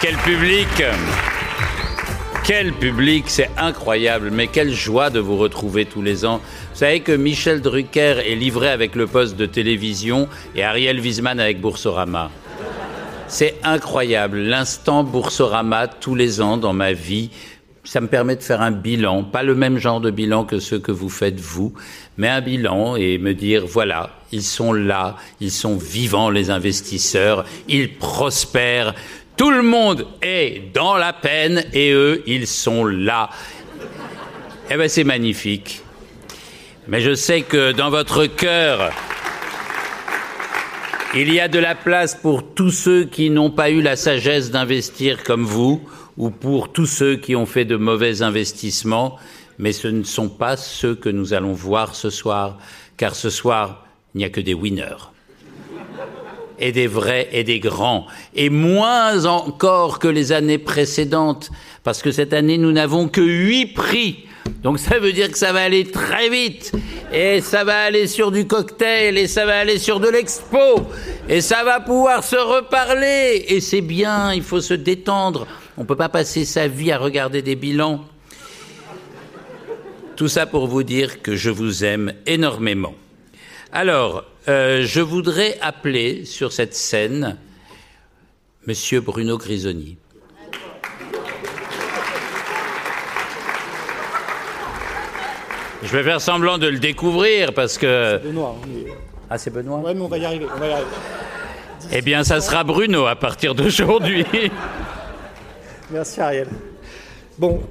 quel public? Quel public, c'est incroyable, mais quelle joie de vous retrouver tous les ans. Vous savez que Michel Drucker est livré avec le poste de télévision et Ariel Wiesman avec Boursorama. C'est incroyable, l'instant Boursorama tous les ans dans ma vie. Ça me permet de faire un bilan, pas le même genre de bilan que ceux que vous faites vous, mais un bilan et me dire voilà, ils sont là, ils sont vivants les investisseurs, ils prospèrent, tout le monde est dans la peine et eux, ils sont là. Eh bien, c'est magnifique. Mais je sais que dans votre cœur, il y a de la place pour tous ceux qui n'ont pas eu la sagesse d'investir comme vous, ou pour tous ceux qui ont fait de mauvais investissements, mais ce ne sont pas ceux que nous allons voir ce soir, car ce soir, il n'y a que des winners et des vrais et des grands, et moins encore que les années précédentes, parce que cette année, nous n'avons que huit prix. Donc ça veut dire que ça va aller très vite, et ça va aller sur du cocktail, et ça va aller sur de l'expo, et ça va pouvoir se reparler, et c'est bien, il faut se détendre. On ne peut pas passer sa vie à regarder des bilans. Tout ça pour vous dire que je vous aime énormément. Alors, euh, je voudrais appeler sur cette scène Monsieur Bruno Grisoni. Je vais faire semblant de le découvrir parce que. C'est Benoît. Ah, c'est Benoît Ouais, mais on va y arriver. On va y arriver. Eh bien, ça sera Bruno à partir d'aujourd'hui. Merci Ariel. Bon,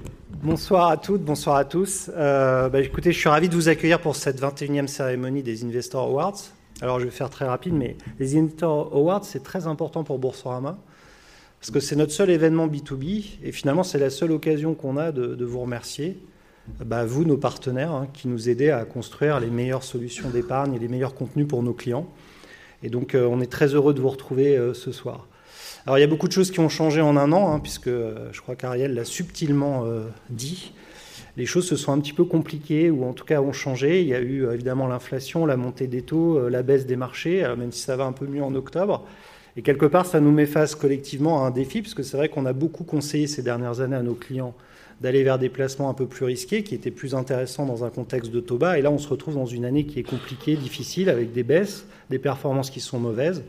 bonsoir à toutes, bonsoir à tous. Euh, bah, écoutez, je suis ravi de vous accueillir pour cette 21e cérémonie des Investor Awards. Alors je vais faire très rapide, mais les Investor Awards, c'est très important pour Boursorama, parce que c'est notre seul événement B2B, et finalement c'est la seule occasion qu'on a de, vous remercier, bah, vous, nos partenaires, hein, qui nous aidez à construire les meilleures solutions d'épargne et les meilleurs contenus pour nos clients. Et donc euh, on est très heureux de vous retrouver euh, ce soir. Alors il y a beaucoup de choses qui ont changé en un an, hein, puisque euh, je crois qu'Ariel l'a subtilement dit les choses se sont un petit peu compliquées ou en tout cas ont changé. Il y a eu euh, évidemment l'inflation, la montée des taux, euh, la baisse des marchés, euh, même si ça va un peu mieux en octobre. Et quelque part, ça nous met face collectivement à un défi, parce que c'est vrai qu'on a beaucoup conseillé ces dernières années à nos clients d'aller vers des placements un peu plus risqués, qui étaient plus intéressants dans un contexte de taux bas. Et là, on se retrouve dans une année qui est compliquée, difficile, avec des baisses, des performances qui sont mauvaises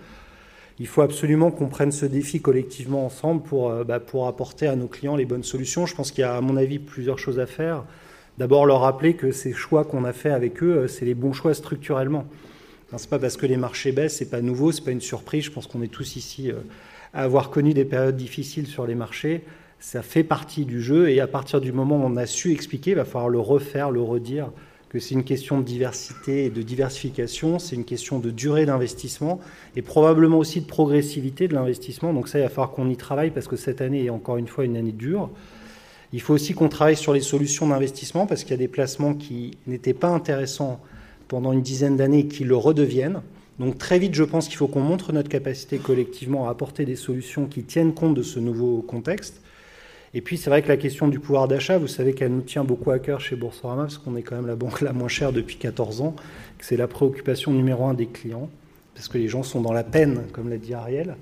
il faut absolument qu'on prenne ce défi collectivement ensemble pour, euh, bah, pour apporter à nos clients les bonnes solutions. Je pense qu'il y a, à mon avis, plusieurs choses à faire. D'abord, leur rappeler que ces choix qu'on a fait avec eux, euh, c'est les bons choix structurellement. Ce n'est pas parce que les marchés baissent, c'est pas nouveau, c'est pas une surprise. Je pense qu'on est tous ici euh, à avoir connu des périodes difficiles sur les marchés. Ça fait partie du jeu et à partir du moment où on a su expliquer, il va falloir le refaire, le redire que c'est une question de diversité et de diversification, c'est une question de durée d'investissement et probablement aussi de progressivité de l'investissement. Donc ça, il va falloir qu'on y travaille parce que cette année est encore une fois une année dure. Il faut aussi qu'on travaille sur les solutions d'investissement parce qu'il y a des placements qui n'étaient pas intéressants pendant une dizaine d'années et qui le redeviennent. Donc très vite, je pense qu'il faut qu'on montre notre capacité collectivement à apporter des solutions qui tiennent compte de ce nouveau contexte. Et puis c'est vrai que la question du pouvoir d'achat, vous savez qu'elle nous tient beaucoup à cœur chez Boursorama, parce qu'on est quand même la banque la moins chère depuis 14 ans, que c'est la préoccupation numéro un des clients, parce que les gens sont dans la peine, comme l'a dit Ariel.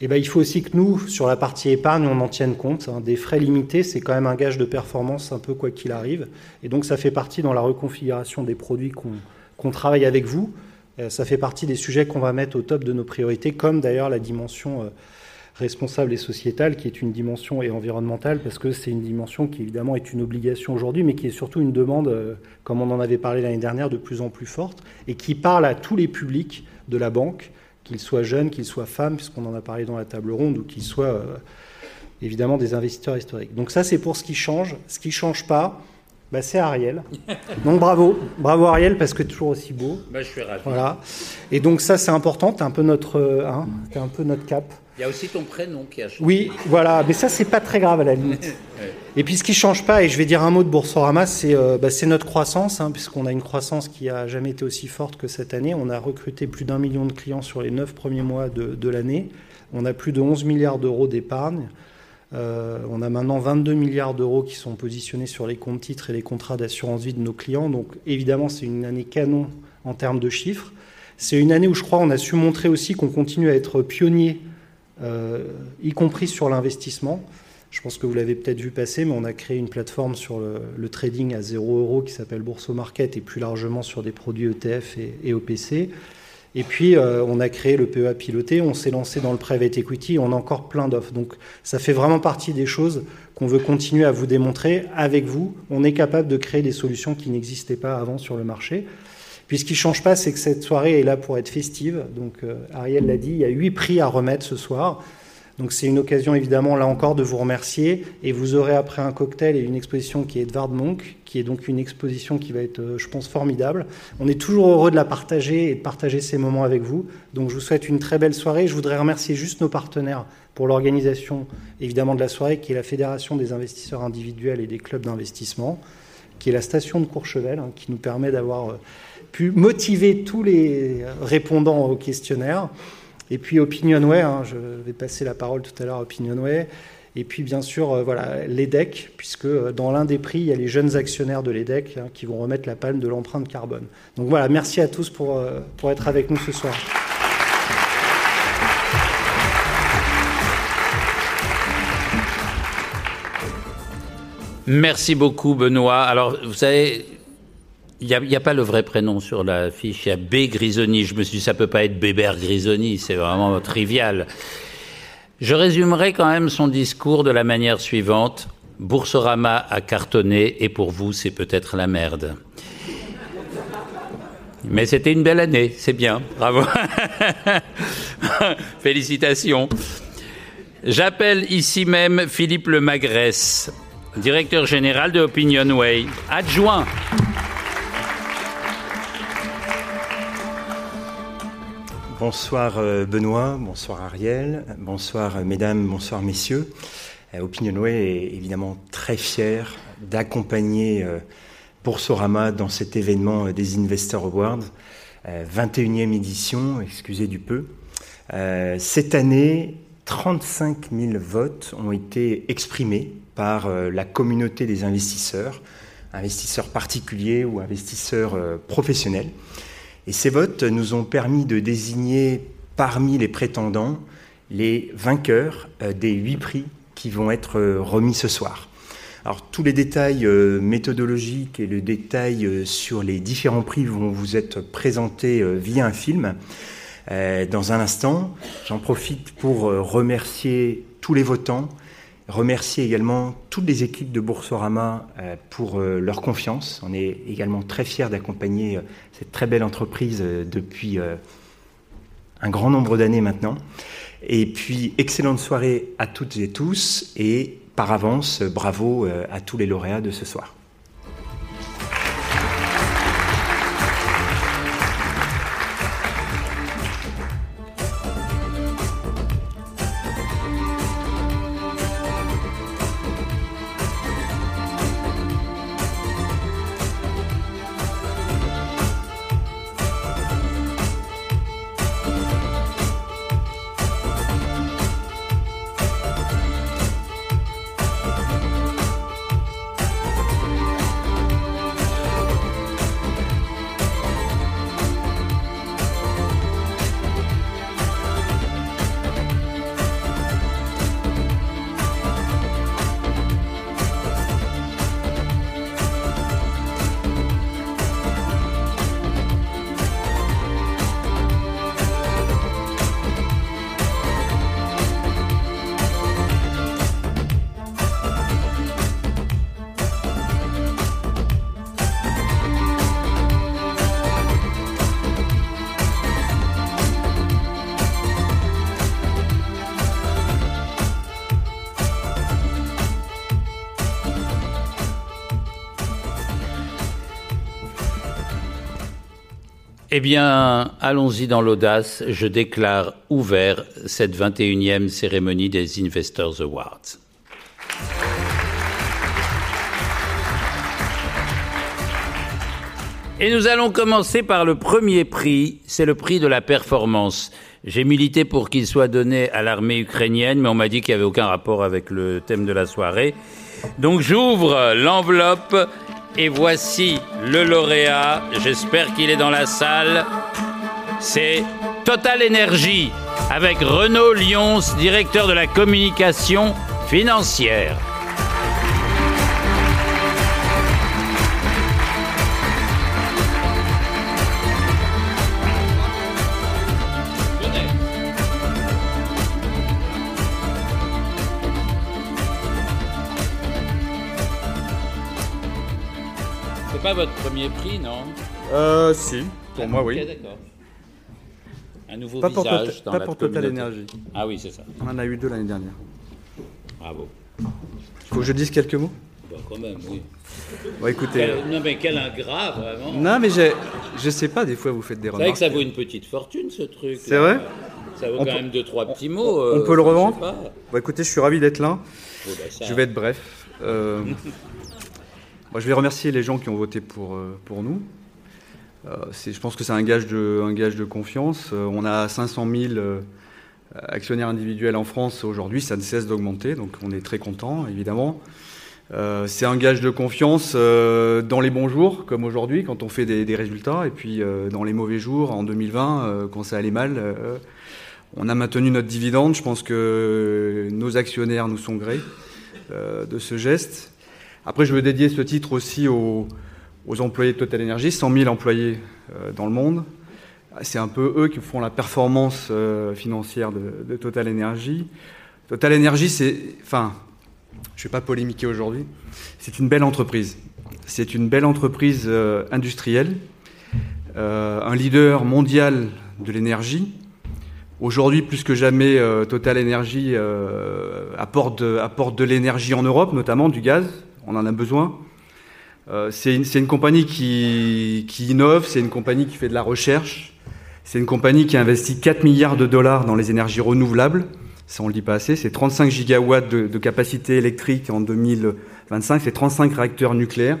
Et ben, il faut aussi que nous, sur la partie épargne, on en tienne compte. Hein. Des frais limités, c'est quand même un gage de performance un peu quoi qu'il arrive. Et donc ça fait partie dans la reconfiguration des produits qu'on travaille avec vous. Euh, ça fait partie des sujets qu'on va mettre au top de nos priorités, comme d'ailleurs la dimension... Responsable et sociétale, qui est une dimension et environnementale, parce que c'est une dimension qui évidemment est une obligation aujourd'hui, mais qui est surtout une demande, euh, comme on en avait parlé l'année dernière, de plus en plus forte, et qui parle à tous les publics de la banque, qu'ils soient jeunes, qu'ils soient femmes, puisqu'on en a parlé dans la table ronde, ou qu'ils soient euh, évidemment des investisseurs historiques. Donc ça, c'est pour ce qui change. Ce qui ne change pas, bah, c'est Ariel. Donc bravo, bravo Ariel, parce que toujours aussi beau. Bah, je suis ravi. Voilà. Et donc ça, c'est important, tu un, peu notre, euh, hein, es un peu notre cap. Il y a aussi ton prénom qui a changé. Oui, voilà, mais ça, c'est pas très grave à la limite. Et puis ce qui change pas, et je vais dire un mot de Boursorama, c'est euh, bah, notre croissance, hein, puisqu'on a une croissance qui a jamais été aussi forte que cette année. On a recruté plus d'un million de clients sur les neuf premiers mois de, de l'année. On a plus de 11 milliards d'euros d'épargne. Euh, on a maintenant 22 milliards d'euros qui sont positionnés sur les comptes titres et les contrats d'assurance vie de nos clients. Donc évidemment, c'est une année canon en termes de chiffres. C'est une année où je crois on a su montrer aussi qu'on continue à être pionnier y compris sur l'investissement. Je pense que vous l'avez peut-être vu passer, mais on a créé une plateforme sur le, trading à 0 euros qui s'appelle Bourso Market et plus largement sur des produits ETF et, OPC. Et puis, euh, on a créé le PEA piloté, on s'est lancé dans le private equity, on a encore plein d'offres. Donc, ça fait vraiment partie des choses qu'on veut continuer à vous démontrer avec vous. On est capable de créer des solutions qui n'existaient pas avant sur le marché. Puis, ce qui ne change pas, c'est que cette soirée est là pour être festive. Donc, euh, Ariel l'a dit, il y a huit prix à remettre ce soir. Donc c'est une occasion évidemment là encore de vous remercier et vous aurez après un cocktail et une exposition qui est Edvard Monk, qui est donc une exposition qui va être, euh, je pense, formidable. On est toujours heureux de la partager et de partager ces moments avec vous. Donc je vous souhaite une très belle soirée. Je voudrais remercier juste nos partenaires pour l'organisation évidemment de la soirée, qui est la Fédération des investisseurs individuels et des clubs d'investissement, qui est la station de Courchevel, hein, qui nous permet d'avoir euh, pu motiver tous les répondants au questionnaire. Et puis Opinionway, hein, je vais passer la parole tout à l'heure à Opinionway. Et puis bien sûr, euh, voilà, l'EDEC, puisque euh, dans l'un des prix, il y a les jeunes actionnaires de l'EDEC hein, qui vont remettre la palme de l'empreinte carbone. Donc voilà, merci à tous pour, euh, pour être avec nous ce soir. Merci beaucoup, Benoît. Alors, vous savez, il n'y a, pas le vrai prénom sur la fiche. Il y a B. Grisoni. Je me suis dit, ça peut pas être Bébert Grisoni. C'est vraiment trivial. Je résumerai quand même son discours de la manière suivante. Boursorama a cartonné et pour vous, c'est peut-être la merde. Mais c'était une belle année, c'est bien, bravo. Félicitations. J'appelle ici même Philippe Lemagresse, directeur général de Opinionway, adjoint. Bonsoir euh, Benoît, bonsoir Ariel, bonsoir euh, mesdames, bonsoir messieurs. Euh, Opinionway est évidemment très fier d'accompagner Boursorama dans cet événement des Investor Awards, 21e édition, excusez du peu. Cette année, 35 000 votes ont été exprimés par la communauté des investisseurs, investisseurs particuliers ou investisseurs professionnels. Et ces votes nous ont permis de désigner parmi les prétendants les vainqueurs euh, des huit prix qui vont être euh, remis ce soir. Alors tous les détails euh, méthodologiques et le détail sur les différents prix vont vous être présentés via un film. Dans un instant, j'en profite pour remercier tous les votants, remercier également toutes les équipes de Boursorama euh, pour euh, leur confiance. On est également très fiers d'accompagner euh, cette très belle entreprise depuis un grand nombre d'années maintenant. Et puis, excellente soirée à toutes et tous et par avance, bravo à tous les lauréats de ce soir. Eh bien, allons-y dans l'audace. Je déclare ouvert cette 21e cérémonie des Investors Awards. Et nous allons commencer par le premier prix, c'est le prix de la performance. J'ai milité pour qu'il soit donné à l'armée ukrainienne, mais on m'a dit qu'il n'y avait aucun rapport avec le thème de la soirée. Donc j'ouvre l'enveloppe et voici le lauréat, j'espère qu'il est dans la salle, c'est Total Energy. avec Renaud Lyons, directeur de la communication financière. Pas votre premier prix, non Euh, si, pour moi, Ok, oui. d'accord. Un nouveau Pas visage dans pas la pour Total. Energy. Ah oui, c'est ça. On en a eu deux l'année dernière. Bravo. Faut que je dise quelques mots? Bon, quand même, oui. Bon, écoutez. euh, Quel- non, mais quel ingrat, vraiment. Non, mais j'ai- je sais pas, des fois vous faites des Vous savez que remarques. ça vaut une petite fortune, ce truc. C'est vrai? Ça vaut On quand peut- même deux, trois petits mots. On euh, peut le revendre? Bon, écoutez, je suis ravi d'être là. Bon, bah, ça- Je vais être bref. Euh, je vais remercier les gens qui ont voté pour, euh, pour nous. Euh, je pense que c'est un gage de, un gage de confiance. Euh, on a 500 000 euh, actionnaires individuels en France aujourd'hui, ça ne cesse d'augmenter, donc on est très content, évidemment. C'est un gage de confiance dans les bons jours, comme aujourd'hui, quand on fait des, résultats, et puis dans les mauvais jours, en 2020, euh, quand ça allait mal. on a maintenu notre dividende. Je pense que nos actionnaires nous sont grés de ce geste. Après, je veux dédier ce titre aussi aux, employés de Total Energy, 100 000 employés euh, dans le monde. C'est un peu eux qui font la performance euh, financière de, Total Energy. Total Energy, c'est, enfin, je ne vais pas polémiquer aujourd'hui, c'est une belle entreprise. C'est une belle entreprise euh, industrielle, un leader mondial de l'énergie. Aujourd'hui, plus que jamais, Total Energy apporte, apporte de l'énergie en Europe, notamment du gaz. On en a besoin. Euh, c'est une, compagnie qui, qui innove, c'est une compagnie qui fait de la recherche, c'est une compagnie qui a investi 4 milliards de dollars dans les énergies renouvelables. Ça, on le dit pas assez. C'est 35 gigawatts de, de capacité électrique en 2025. C'est 35 réacteurs nucléaires.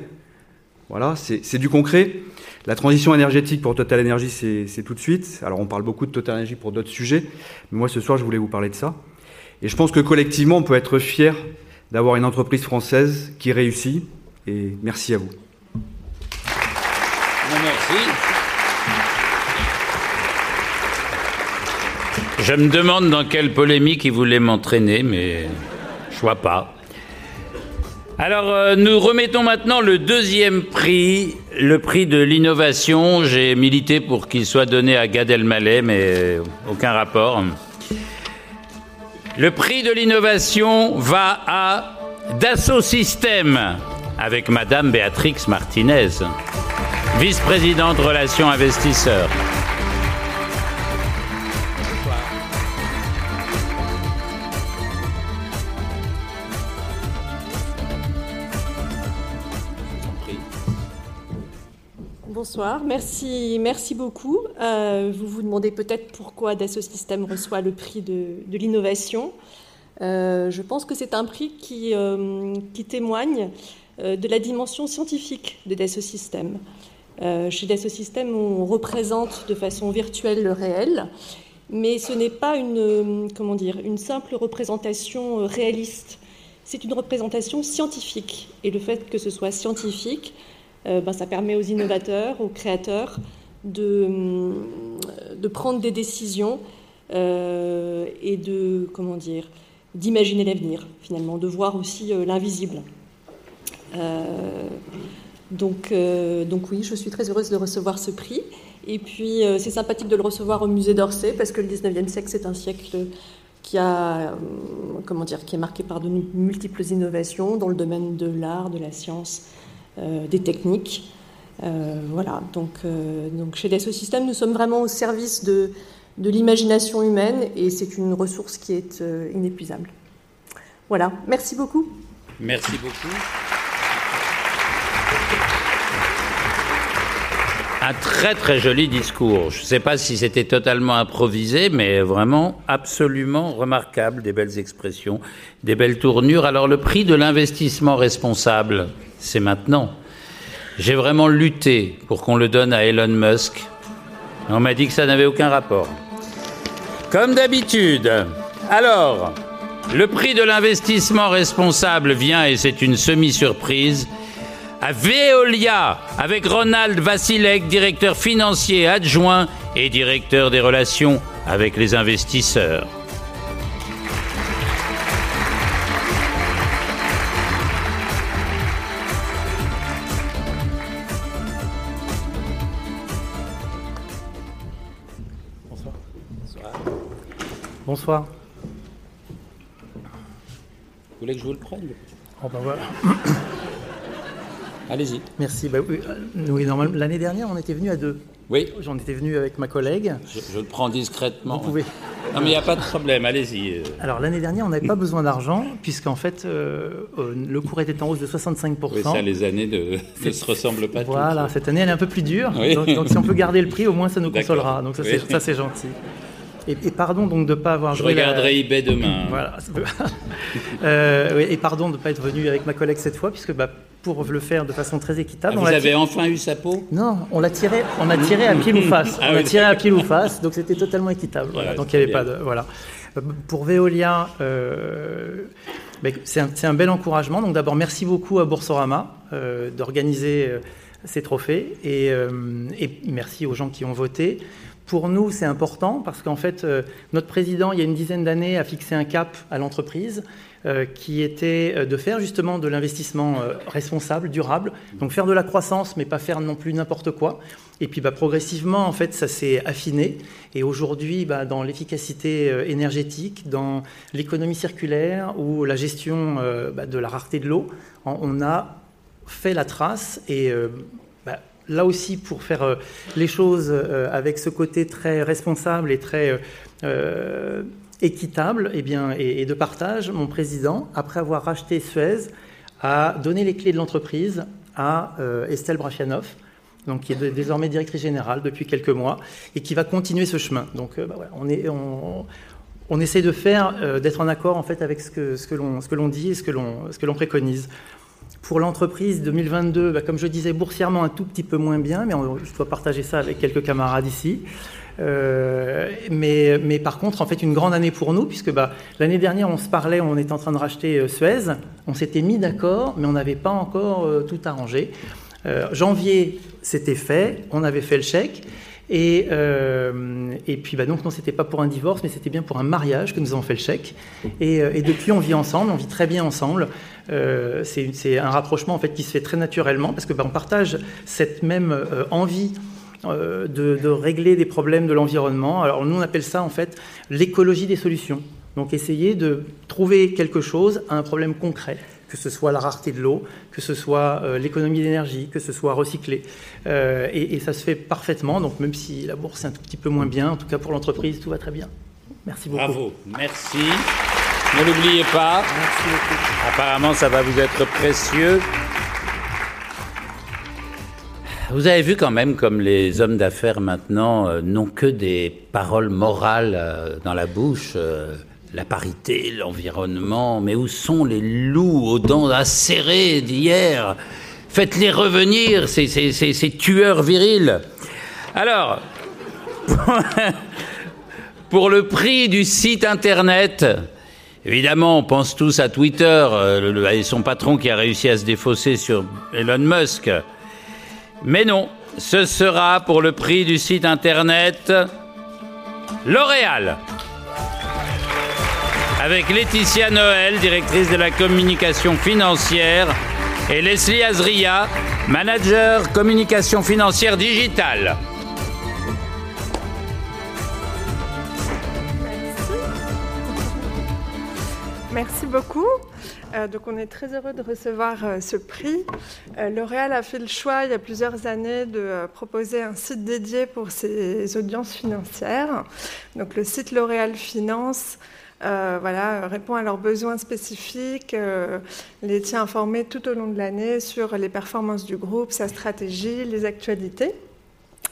Voilà, c'est du concret. La transition énergétique pour Total Energy, c'est tout de suite. Alors, on parle beaucoup de Total Energy pour d'autres sujets, mais moi, ce soir, je voulais vous parler de ça. Et je pense que collectivement, on peut être fier d'avoir une entreprise française qui réussit. Et merci à vous. Je me demande dans quelle polémique il voulait m'entraîner, mais je vois pas. Alors, euh, nous remettons maintenant le deuxième prix, le prix de l'innovation. J'ai milité pour qu'il soit donné à Gad Elmaleh, mais aucun rapport. Le prix de l'innovation va à Dassault Systèmes avec Madame Béatrix Martinez, vice-présidente relations investisseurs. Merci, merci beaucoup. Euh, vous vous demandez peut-être pourquoi Dassault Systèmes reçoit le prix de, l'innovation. Euh, je pense que c'est un prix qui, euh, témoigne de la dimension scientifique de Dassault Systèmes. Chez Dassault Systèmes, on représente de façon virtuelle le réel, mais ce n'est pas une, comment dire, une simple représentation réaliste. C'est une représentation scientifique. Et le fait que ce soit scientifique, ben, ça permet aux innovateurs, aux créateurs de, hum, de prendre des décisions euh, et de, comment dire, d'imaginer l'avenir, finalement, de voir aussi euh, l'invisible. Euh, donc, euh, donc oui, je suis très heureuse de recevoir ce prix. Et puis, euh, c'est sympathique de le recevoir au musée d'Orsay, parce que le 19e siècle, c'est un siècle qui, a, euh, comment dire, qui est marqué par de multiples innovations dans le domaine de l'art, de la science, euh, des techniques. Euh, voilà, donc, euh, donc chez Dassault Systèmes, nous sommes vraiment au service de, de l'imagination humaine et c'est une ressource qui est euh, inépuisable. Voilà, merci beaucoup. Merci beaucoup. Un très très joli discours. Je ne sais pas si c'était totalement improvisé, mais vraiment absolument remarquable. Des belles expressions, des belles tournures. Alors le prix de l'investissement responsable, c'est maintenant. J'ai vraiment lutté pour qu'on le donne à Elon Musk. On m'a dit que ça n'avait aucun rapport. Comme d'habitude. Alors, le prix de l'investissement responsable vient, et c'est une semi-surprise, à Veolia, avec Ronald Vassilek, directeur financier adjoint et directeur des relations avec les investisseurs. Bonsoir. Bonsoir. Vous voulez que je vous le prenne? Oh ben voilà. Allez-y. Merci. Bah oui, euh, oui, l'année dernière, on était venu à deux. Oui, J'en étais venu avec ma collègue. je, je le prends discrètement. Vous pouvez. Non, mais il n'y a pas de problème, allez-y. Alors l'année dernière, on n'avait pas besoin d'argent puisqu'en fait, euh, euh, le cours était en hausse de 65%. Oui, ça, les années de- ne se ressemblent pas Voilà, toutes. cette année, elle est un peu plus dure. Oui. Donc, donc, si on peut garder le prix, au moins ça nous consolera. Donc ça, Oui. c'est gentil. Et, et pardon donc de ne pas avoir Je joué la- regarderai eBay demain. Voilà. Euh, et pardon de ne pas être venu avec ma collègue cette fois, puisque bah, pour le faire de façon très Ah, équitable, on vous avez tiré- enfin eu sa peau? Non, on l'a tiré, on a tiré à pile ou face. Ah on a tiré à pile ou face, donc c'était totalement équitable. Voilà, donc il n'y avait bien. pas de voilà. Pour Veolia, euh, c'est un, bel encouragement. Donc d'abord, merci beaucoup à Boursorama euh, d'organiser euh, ces trophées et, euh, et merci aux gens qui ont voté. Pour nous, c'est important parce qu'en fait, notre président, il y a une dizaine d'années, a fixé un cap à l'entreprise qui était euh, de faire justement de l'investissement euh, responsable, durable. Donc faire de la croissance, mais pas faire non plus n'importe quoi. Et puis bah, progressivement, en fait, ça s'est affiné. Et aujourd'hui, bah, dans l'efficacité euh, énergétique, dans l'économie circulaire ou la gestion euh, bah, de la rareté de l'eau, on- a fait la trace et euh, là aussi pour faire euh, les choses euh, avec ce côté très responsable et très euh, euh, équitable et, bien, et, de partage, mon président, après avoir racheté Suez, a donné les clés de l'entreprise à euh, Estelle Brachianoff, donc qui est désormais directrice générale depuis quelques mois et qui va continuer ce chemin. Donc euh, bah, voilà, on est on, on essaie de faire, euh, d'être en accord en fait avec ce que, ce que l'on dit et ce que l'on préconise. Pour l'entreprise 2022, bah, comme je disais, boursièrement un tout petit peu moins bien, mais on- je dois partager ça avec quelques camarades ici. Euh, mais, par contre, en fait, une grande année pour nous, puisque bah, l'année dernière, on se parlait, on était en train de racheter euh, Suez, on s'était mis d'accord, mais on n'avait pas encore euh, tout arrangé. Janvier, c'était fait, on avait fait le chèque. Et, puis, bah, donc, non, c'était pas pour un divorce, mais c'était bien pour un mariage que nous avons fait le chèque. Et, depuis, on vit ensemble, on vit très bien ensemble. C'est un rapprochement en fait qui se fait très naturellement parce que bah, on partage cette même envie de, de régler des problèmes de l'environnement. Alors nous, on appelle ça en fait l'écologie des solutions. Donc essayer de trouver quelque chose à un problème concret, que ce soit la rareté de l'eau, que ce soit euh, l'économie d'énergie, que ce soit recyclé. Euh, et, et ça se fait parfaitement. Donc même si la bourse est un tout petit peu moins bien, en tout cas pour l'entreprise, tout va très bien. Merci beaucoup. Bravo, merci. Ne l'oubliez pas. Merci beaucoup. Apparemment, ça va vous être précieux. Vous avez vu quand même comme les hommes d'affaires maintenant euh, n'ont que des paroles morales euh, dans la bouche. euh, la parité, l'environnement, mais où sont les loups aux dents acérées d'hier? Faites-les revenir, ces, tueurs virils. Alors, pour le prix du site internet, évidemment, on pense tous à Twitter et son patron qui a réussi à se défausser sur Elon Musk. Mais non, ce sera pour le prix du site internet L'Oréal. Avec Laetitia Noël, directrice de la communication financière, et Leslie Azria, manager communication financière digitale. Merci beaucoup. Euh, donc on est très heureux de recevoir euh, ce prix. Euh, L'Oréal a fait le choix il y a plusieurs années de proposer un site dédié pour ses audiences financières. Donc le site L'Oréal Finance voilà, répond à leurs besoins spécifiques, les tient informés tout au long de l'année sur les performances du groupe, sa stratégie, les actualités.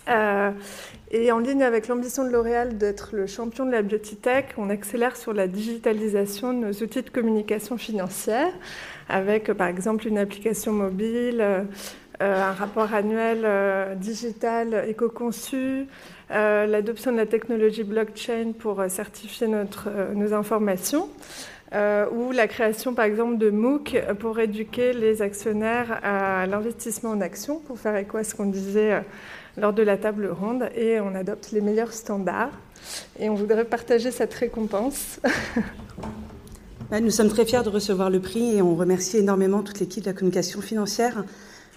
Euh, et en ligne avec l'ambition de L'Oréal d'être le champion de la beauty on accélère sur la digitalisation de nos outils de communication financière, avec euh, par exemple une application mobile, euh, un rapport annuel digital éco-conçu, l'adoption de la technologie blockchain pour certifier notre, nos informations. Ou la création par exemple de MOOC pour éduquer les actionnaires à l'investissement en actions, pour faire écho à ce qu'on disait lors de la table ronde et on adopte les meilleurs standards. Et on voudrait partager cette récompense. Bah, nous sommes très fiers de recevoir le prix et on remercie énormément toute l'équipe de la communication financière,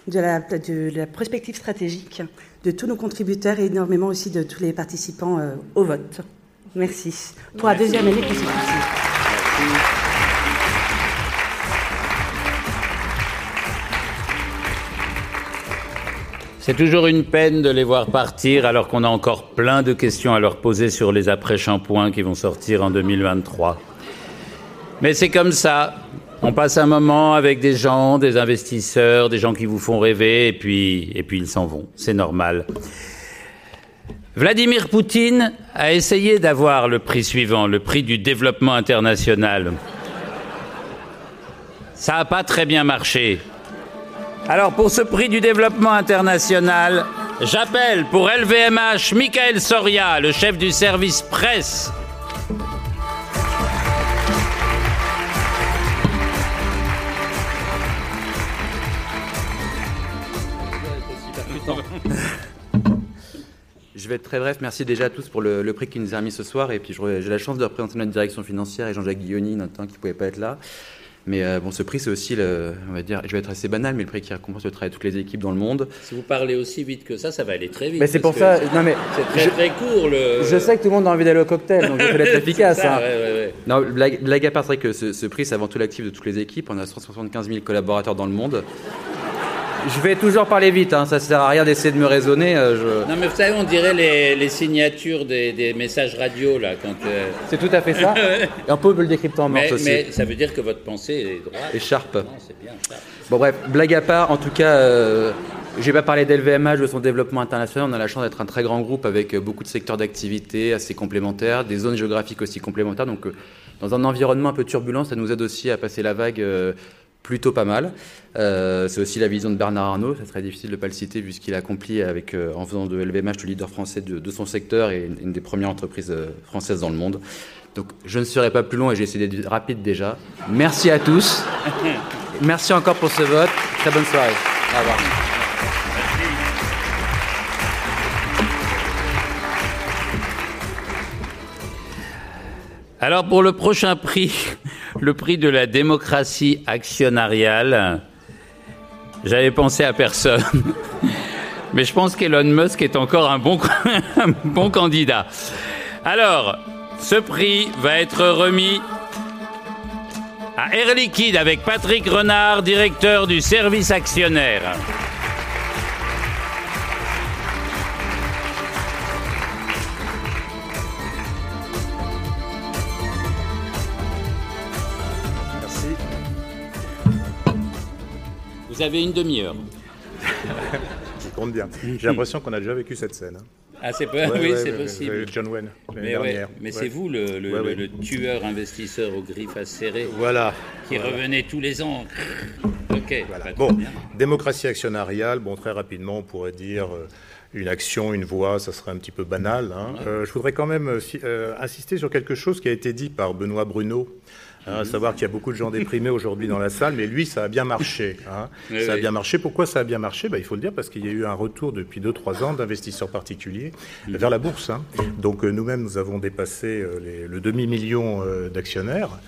de la, de la, prospective stratégique, de tous nos contributeurs et énormément aussi de tous les participants euh, au vote. Merci. Pour la deuxième année consécutive. C'est toujours une peine de les voir partir alors qu'on a encore plein de questions à leur poser sur les après-shampoings qui vont sortir en 2023. Mais c'est comme ça. On passe un moment avec des gens, des investisseurs, des gens qui vous font rêver, et puis, et puis ils s'en vont. C'est normal. Vladimir Poutine a essayé d'avoir le prix suivant, le prix du développement international. Ça n'a pas très bien marché. Alors pour ce prix du développement international, j'appelle pour LVMH Michael Soria, le chef du service presse. Je vais être très bref. Merci déjà à tous pour le, prix qui nous a remis ce soir. Et puis j'ai la chance de représenter notre direction financière et Jean-Jacques Guilloni, temps qui ne pouvait pas être là. Mais euh, bon, ce prix, c'est aussi, le, on va dire, je vais être assez banal, mais le prix qui récompense le travail de toutes les équipes dans le monde. Si vous parlez aussi vite que ça, ça va aller très vite. Mais c'est pour ça. Non mais c'est très très court. Le... Je sais que tout le monde a envie d'aller au cocktail, donc je vais être efficace. hein. ouais, ouais, ouais. Non, blague, blague à part, c'est vrai que ce, ce prix, c'est avant tout l'actif de toutes les équipes. On a 175 000 collaborateurs dans le monde. Je vais toujours parler vite, hein, ça sert à rien d'essayer de me raisonner. Euh, je... Non, mais vous savez, on dirait les, les signatures des, des, messages radio, là. quand. Euh... C'est tout à fait ça. Et on peut le décrypter en morse aussi. Mais ça veut dire que votre pensée est droite. Et sharp. Non, c'est bien, sharp. Bon, bref, blague à part, en tout cas. Euh... J'ai pas parlé d'LVMH, de son développement international. On a la chance d'être un très grand groupe avec beaucoup de secteurs d'activité assez complémentaires, des zones géographiques aussi complémentaires. Donc, euh, dans un environnement un peu turbulent, ça nous aide aussi à passer la vague euh, plutôt pas mal. Euh, c'est aussi la vision de Bernard Arnault, ça serait difficile de ne pas le citer vu ce qu'il a accompli avec, euh, en faisant de LVMH le leader français de, de son secteur et une, une, des premières entreprises euh, françaises dans le monde. Donc je ne serai pas plus long et j'ai essayé d'être rapide déjà. Merci à tous. Merci encore pour ce vote. Très bonne soirée. Au revoir. Alors pour le prochain prix, le prix de la démocratie actionnariale, j'avais pensé à personne. Mais je pense qu'Elon Musk est encore un bon, un bon candidat. Alors, ce prix va être remis à Air Liquide avec Patrick Renard, directeur du service actionnaire. Vous avez une demi-heure. Je compte bien. J'ai l'impression qu'on a déjà vécu cette scène. Hein. Ah, c'est ouais, oui, ouais, c'est ouais, possible. John Wayne, mais, mais c'est vous le, le, le, le, tueur investisseur aux griffes acérées voilà, qui voilà. revenait tous les ans. Ok. Voilà. Bon, démocratie actionnariale, bon, très rapidement, on pourrait dire. Euh, une action, une voix, ça serait un petit peu banal. Hein. Euh, je voudrais quand même euh, insister sur quelque chose qui a été dit par Benoît Bruno, Hein, à savoir qu'il y a beaucoup de gens déprimés aujourd'hui dans la salle, mais lui, ça a bien marché. Hein. Oui, ça a bien marché. Pourquoi ça a bien marché? Bah, Il faut le dire parce qu'il y a eu un retour depuis 2-3 ans d'investisseurs particuliers vers la bourse. Hein. Donc euh, nous-mêmes, nous avons dépassé euh, les, le demi-million euh, d'actionnaires.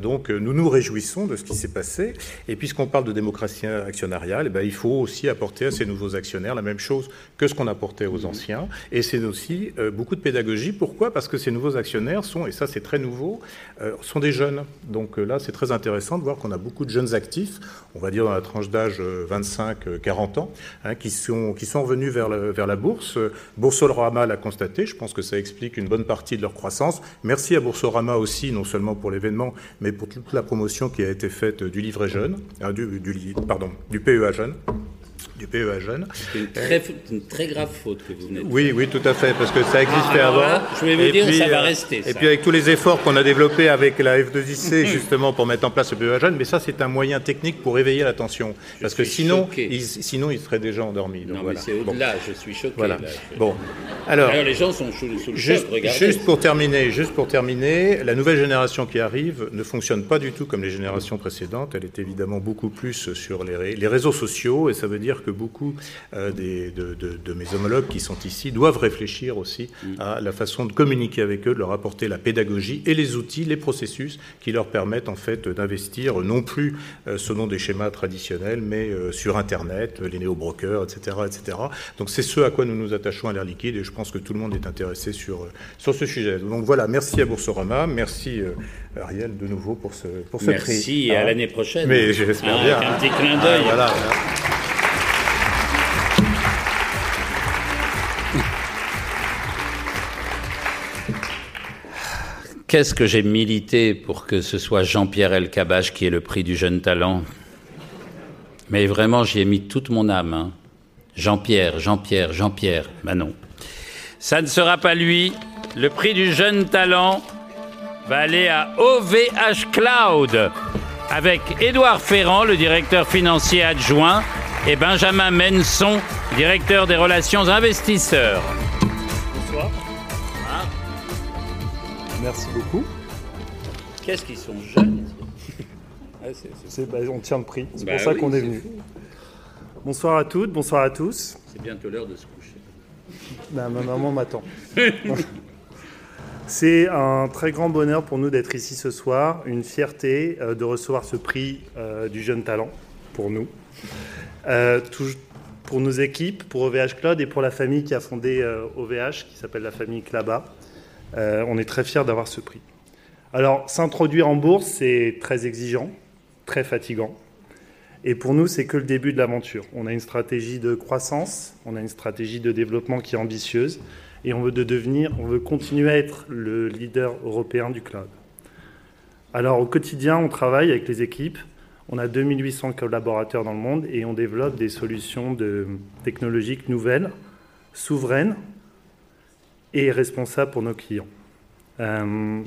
Donc nous nous réjouissons de ce qui s'est passé. Et puisqu'on parle de démocratie actionnariale, eh ben, il faut aussi apporter à ces nouveaux actionnaires la même chose que ce qu'on apportait aux anciens. Et c'est aussi beaucoup de pédagogie. Pourquoi? Parce que ces nouveaux actionnaires sont, et ça c'est très nouveau, sont des jeunes. Donc là, c'est très intéressant de voir qu'on a beaucoup de jeunes actifs, on va dire dans la tranche d'âge 25-40 ans, hein, qui, sont, qui sont venus vers, la bourse. Boursorama l'a constaté, je pense que ça explique une bonne partie de leur croissance. Merci à Boursorama aussi, non seulement pour l'événement, mais pour toute la promotion qui a été faite du jeune, hein, du, pardon, du PEA jeune du PEA jeune. C'est une très, une très, grave faute que vous venez de Oui, faire. oui, tout à fait, parce que ça existait ah, avant. Là, je vais vous et dire, puis, ça va euh, rester. Et ça. puis avec tous les efforts qu'on a développés avec la F2IC, justement, pour mettre en place le PEA jeune, mais ça, c'est un moyen technique pour éveiller l'attention. Parce que sinon ils, sinon, ils seraient déjà endormis. Donc, non, voilà. mais c'est au-delà, bon. je suis choqué. Voilà. Là, je... Bon. Alors, Alors, les gens sont sous, sous le juste, choc. Juste pour terminer, juste pour terminer, la nouvelle génération qui arrive ne fonctionne pas du tout comme les générations précédentes. Elle est évidemment beaucoup plus sur les, les réseaux sociaux, et ça veut dire que beaucoup des, de, de, mes homologues qui sont ici doivent réfléchir aussi mm. à la façon de communiquer avec eux, de leur apporter la pédagogie et les outils, les processus qui leur permettent en fait d'investir non plus selon des schémas traditionnels, mais sur Internet, les néo-brokers, etc., etc. Donc c'est ce à quoi nous nous attachons à l'air liquide et je pense que tout le monde est intéressé sur, sur ce sujet. Donc voilà, merci à Boursorama, merci Ariel de nouveau pour ce, pour ce merci, Merci et à ah. l'année prochaine. Mais j'espère ah, bien. Un petit clin d'œil. Ah, voilà. Qu'est-ce que j'ai milité pour que ce soit Jean-Pierre Elkabach qui ait le prix du jeune talent? Mais vraiment, j'y ai mis toute mon âme. Hein. Jean-Pierre, Jean-Pierre, Jean-Pierre. Ben non. Ça ne sera pas lui. Le prix du jeune talent va aller à OVH Cloud avec Édouard Ferrand, le directeur financier adjoint, et Benjamin Menson, directeur des relations investisseurs. Bonsoir. Merci beaucoup. Qu'est-ce qu'ils sont jeunes bah, On tient le prix, c'est pour bah ça qu'on est, venu. Bonsoir à toutes, bonsoir à tous. C'est bientôt l'heure de se coucher. Bah, ma maman m'attend. C'est un très grand bonheur pour nous d'être ici ce soir, une fierté euh, de recevoir ce prix euh, du jeune talent pour nous, euh, pour nos équipes, pour OVH Cloud et pour la famille qui a fondé OVH, qui s'appelle la famille Claba. On est très fiers d'avoir ce prix. Alors, s'introduire en bourse, c'est très exigeant, très fatigant. Et pour nous, c'est que le début de l'aventure. On a une stratégie de croissance, on a une stratégie de développement qui est ambitieuse et on veut de devenir, on veut continuer à être le leader européen du cloud. Alors au quotidien, on travaille avec les équipes. On a 2800 collaborateurs dans le monde et on développe des solutions de, technologiques nouvelles, souveraines et responsables pour nos clients. Euh,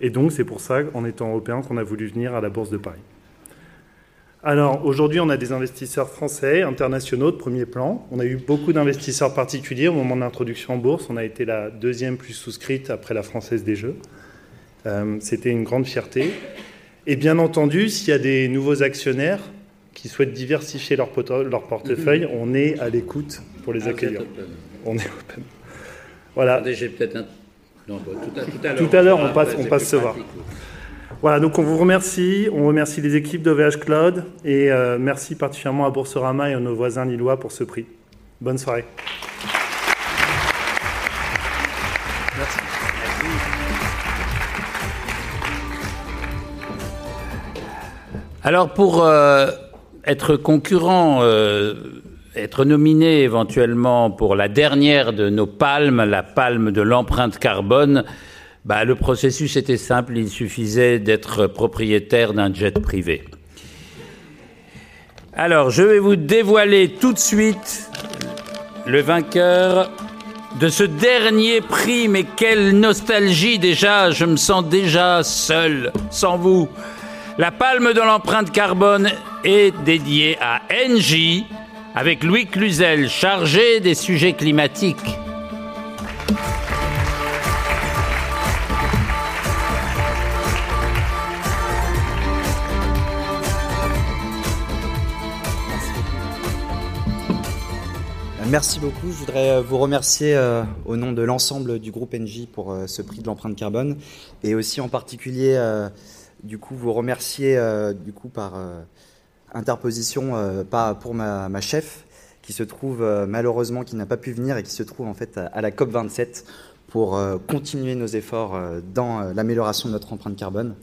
et donc c'est pour ça, en étant européen, qu'on a voulu venir à la Bourse de Paris. Alors aujourd'hui, on a des investisseurs français, internationaux de premier plan. On a eu beaucoup d'investisseurs particuliers au moment de l'introduction en bourse. On a été la deuxième plus souscrite après la Française des Jeux. Euh, c'était une grande fierté. Et bien entendu, s'il y a des nouveaux actionnaires qui souhaitent diversifier leur, leur portefeuille, on est à l'écoute pour les ah, accueillir. On est open. Voilà. J'ai peut-être un... tout à l'heure, on passe, on passe se voir. Voilà, donc on vous remercie. On remercie les équipes d'OVH Cloud et euh, merci particulièrement à Boursorama et à nos voisins lillois pour ce prix. Bonne soirée. Merci. Alors pour euh, être concurrent, euh, être nominé éventuellement pour la dernière de nos palmes, la palme de l'empreinte carbone, bah, Le processus était simple, il suffisait d'être propriétaire d'un jet privé. Alors, je vais vous dévoiler tout de suite le vainqueur de ce dernier prix, mais quelle nostalgie déjà, je me sens déjà seul, sans vous. La palme de l'empreinte carbone est dédiée à NJ, avec Louis Cluzel, chargé des sujets climatiques. Merci beaucoup. Je voudrais euh, vous remercier euh, au nom de l'ensemble du groupe NJ pour euh, ce prix de l'empreinte carbone et aussi en particulier du coup vous remercier du coup par interposition pas pour ma, chef qui se trouve malheureusement qui n'a pas pu venir et qui se trouve en fait à la COP 27 pour continuer nos efforts dans l'amélioration de notre empreinte carbone.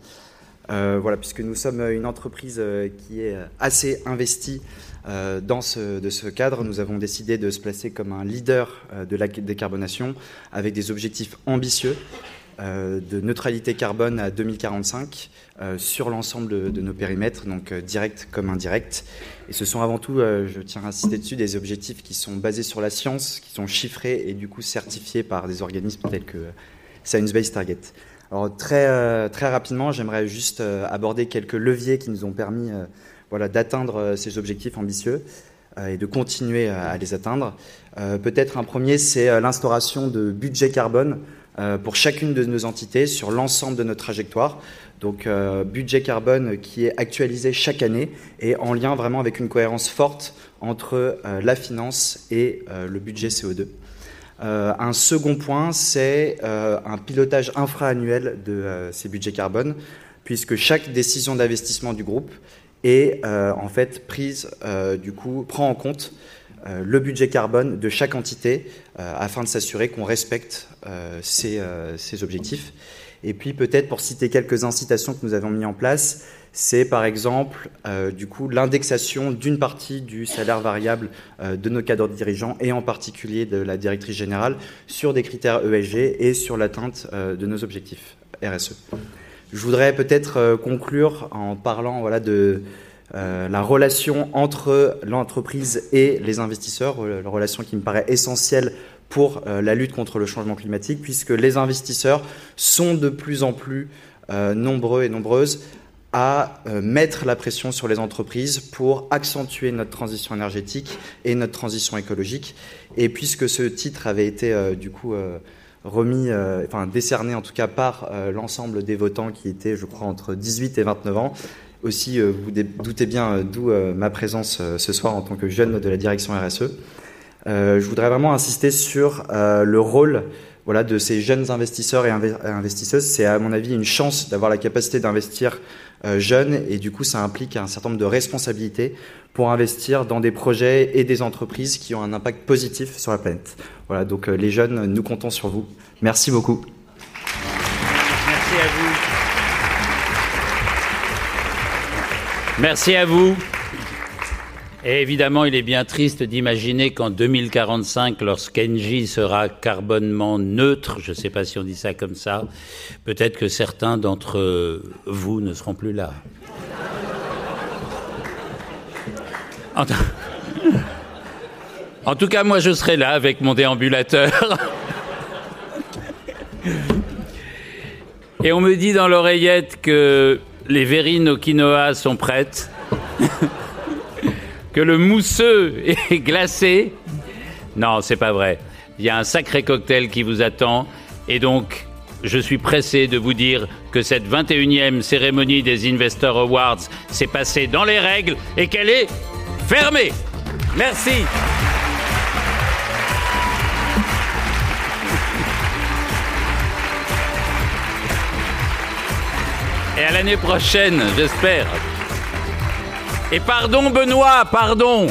voilà, puisque nous sommes une entreprise qui est assez investie euh, dans ce, ce cadre, nous avons décidé de se placer comme un leader euh, de la décarbonation avec des objectifs ambitieux euh, de neutralité carbone à 2045 sur l'ensemble de, nos périmètres, donc direct comme indirect. Et ce sont avant tout, je tiens à insister dessus, des objectifs qui sont basés sur la science, qui sont chiffrés et du coup certifiés par des organismes tels que Science Based Target. Alors très, très rapidement, j'aimerais juste aborder quelques leviers qui nous ont permis voilà, d'atteindre euh, ces objectifs ambitieux euh, et de continuer à les atteindre. Euh, peut-être un premier, c'est l'instauration de budget carbone pour chacune de nos entités sur l'ensemble de notre trajectoire. Donc budget carbone qui est actualisé chaque année et en lien vraiment avec une cohérence forte entre la finance et le budget CO2. un second point, c'est un pilotage infra-annuel de ces budgets carbone, puisque chaque décision d'investissement du groupe est en fait prise, du coup, prend en compte euh, le budget carbone de chaque entité euh, afin de s'assurer qu'on respecte euh, ces, objectifs. Et puis peut-être pour citer quelques incitations que nous avons mis en place, c'est par exemple du coup l'indexation d'une partie du salaire variable de nos cadres dirigeants et en particulier de la directrice générale sur des critères ESG et sur l'atteinte de nos objectifs RSE. Je voudrais peut-être conclure en parlant voilà, de, euh, la relation entre l'entreprise et les investisseurs, euh, la relation qui me paraît essentielle pour euh, la lutte contre le changement climatique, puisque les investisseurs sont de plus en plus nombreux et nombreuses à mettre la pression sur les entreprises pour accentuer notre transition énergétique et notre transition écologique. Et puisque ce titre avait été du coup remis, enfin décerné en tout cas par l'ensemble des votants qui étaient, je crois, entre 18 et 29 ans, aussi, euh, vous doutez bien euh, d'où euh, ma présence ce soir en tant que jeune de la direction RSE. je voudrais vraiment insister sur le rôle voilà, de ces jeunes investisseurs et investisseuses. C'est à mon avis une chance d'avoir la capacité d'investir jeunes et du coup ça implique un certain nombre de responsabilités pour investir dans des projets et des entreprises qui ont un impact positif sur la planète. Voilà, donc les jeunes, nous comptons sur vous. Merci beaucoup. Merci à vous. Et évidemment, il est bien triste d'imaginer qu'en 2045, lorsqu'Engie sera carbonement neutre, je ne sais pas si on dit ça comme ça, peut-être que certains d'entre vous ne seront plus là. En tout cas, moi, je serai là avec mon déambulateur. Et on me dit dans l'oreillette que les verrines au quinoa sont prêtes, que le mousseux est glacé. Non, c'est pas vrai. Il y a un sacré cocktail qui vous attend. Et donc, je suis pressé de vous dire que cette 21e cérémonie des Investor Awards s'est passée dans les règles et qu'elle est fermée. Merci. Et à l'année prochaine, j'espère. Et pardon Benoît, pardon.